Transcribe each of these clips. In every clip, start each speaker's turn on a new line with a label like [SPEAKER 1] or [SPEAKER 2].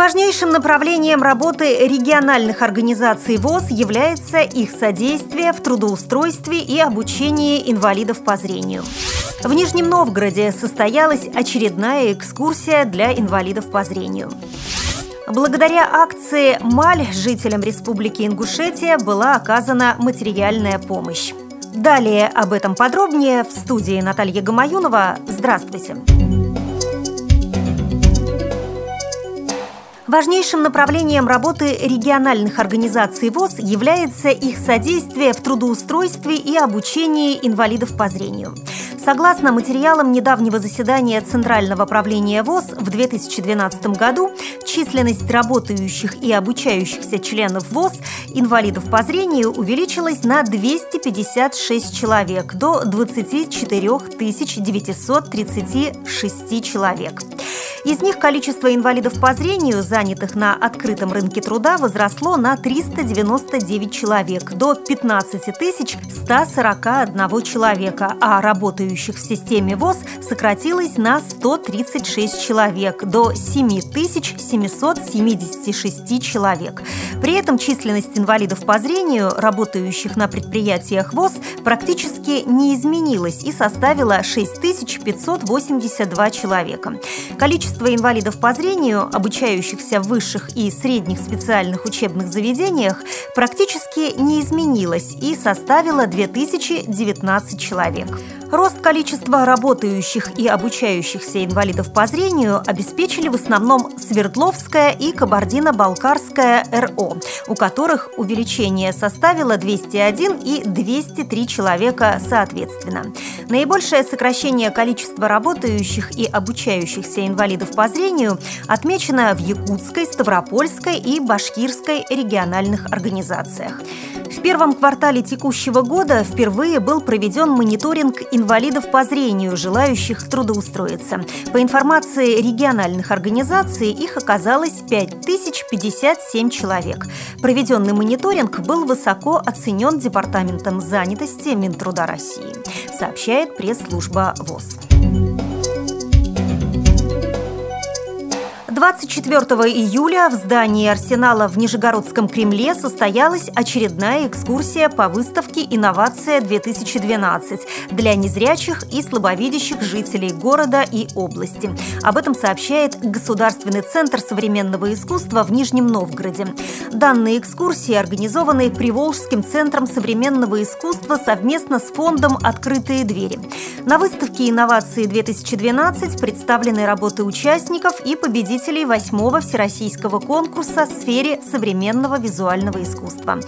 [SPEAKER 1] Важнейшим направлением работы региональных организаций ВОЗ является их содействие в трудоустройстве и обучении инвалидов по зрению. В Нижнем Новгороде состоялась очередная экскурсия для инвалидов по зрению. Благодаря акции «Маль» жителям Республики Ингушетия была оказана материальная помощь. Далее об этом подробнее в студии Наталья Гамаюнова. Здравствуйте! Здравствуйте! Важнейшим направлением работы региональных организаций ВОЗ является их содействие в трудоустройстве и обучении инвалидов по зрению. Согласно материалам недавнего заседания Центрального правления ВОЗ в 2012 году, численность работающих и обучающихся членов ВОЗ инвалидов по зрению увеличилась на 256 человек до 24 936 человек. Из них количество инвалидов по зрению, занятых на открытом рынке труда, возросло на 399 человек до 15 141 человека, а работающих в системе ВОЗ сократилось на 136 человек до 7 776 человек. При этом численность инвалидов по зрению, работающих на предприятиях ВОЗ, практически не изменилась и составила 6582 человека. Количество инвалидов по зрению, обучающихся в высших и средних специальных учебных заведениях, практически не изменилось и составило 2019 человек. Рост количества работающих и обучающихся инвалидов по зрению обеспечили в основном Свердловская и Кабардино-Балкарская РО, у которых увеличение составило 201 и 203 человека соответственно. Наибольшее сокращение количества работающих и обучающихся инвалидов по зрению отмечено в Якутской, Ставропольской и Башкирской региональных организациях. В первом квартале текущего года впервые был проведен мониторинг инвалидов по зрению, желающих трудоустроиться. По информации региональных организаций, их оказалось 5057 человек. Проведенный мониторинг был высоко оценен Департаментом занятости Минтруда России, сообщает пресс-служба ВОЗ. 24 июля в здании Арсенала в Нижегородском Кремле состоялась очередная экскурсия по выставке «Инновация-2012» для незрячих и слабовидящих жителей города и области. Об этом сообщает Государственный центр современного искусства в Нижнем Новгороде. Данные экскурсии организованы Приволжским центром современного искусства совместно с фондом «Открытые двери». На выставке «Инновации-2012» представлены работы участников и победителей победителей восьмого всероссийского конкурса в сфере современного визуального искусства.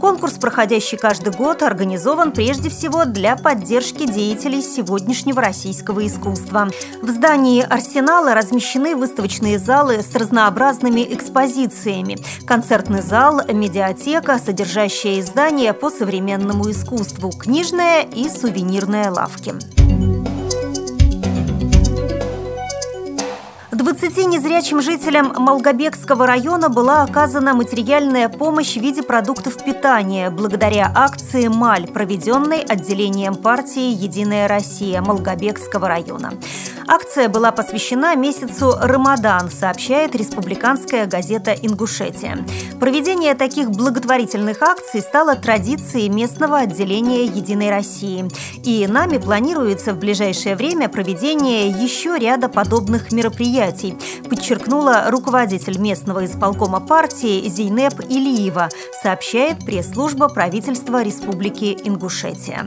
[SPEAKER 1] Конкурс, проходящий каждый год, организован прежде всего для поддержки деятелей сегодняшнего российского искусства. В здании «Арсенала» размещены выставочные залы с разнообразными экспозициями, концертный зал, медиатека, содержащая издания по современному искусству, книжная и сувенирная лавки. 20 незрячим жителям Малгобекского района была оказана материальная помощь в виде продуктов питания благодаря акции «Маль», проведенной отделением партии «Единая Россия» Малгобекского района. Акция была посвящена месяцу Рамадан, сообщает республиканская газета «Ингушетия». Проведение таких благотворительных акций стало традицией местного отделения «Единой России». И нами планируется в ближайшее время проведение еще ряда подобных мероприятий, подчеркнула руководитель местного исполкома партии Зейнеп Илиева, сообщает пресс-служба правительства Республики Ингушетия.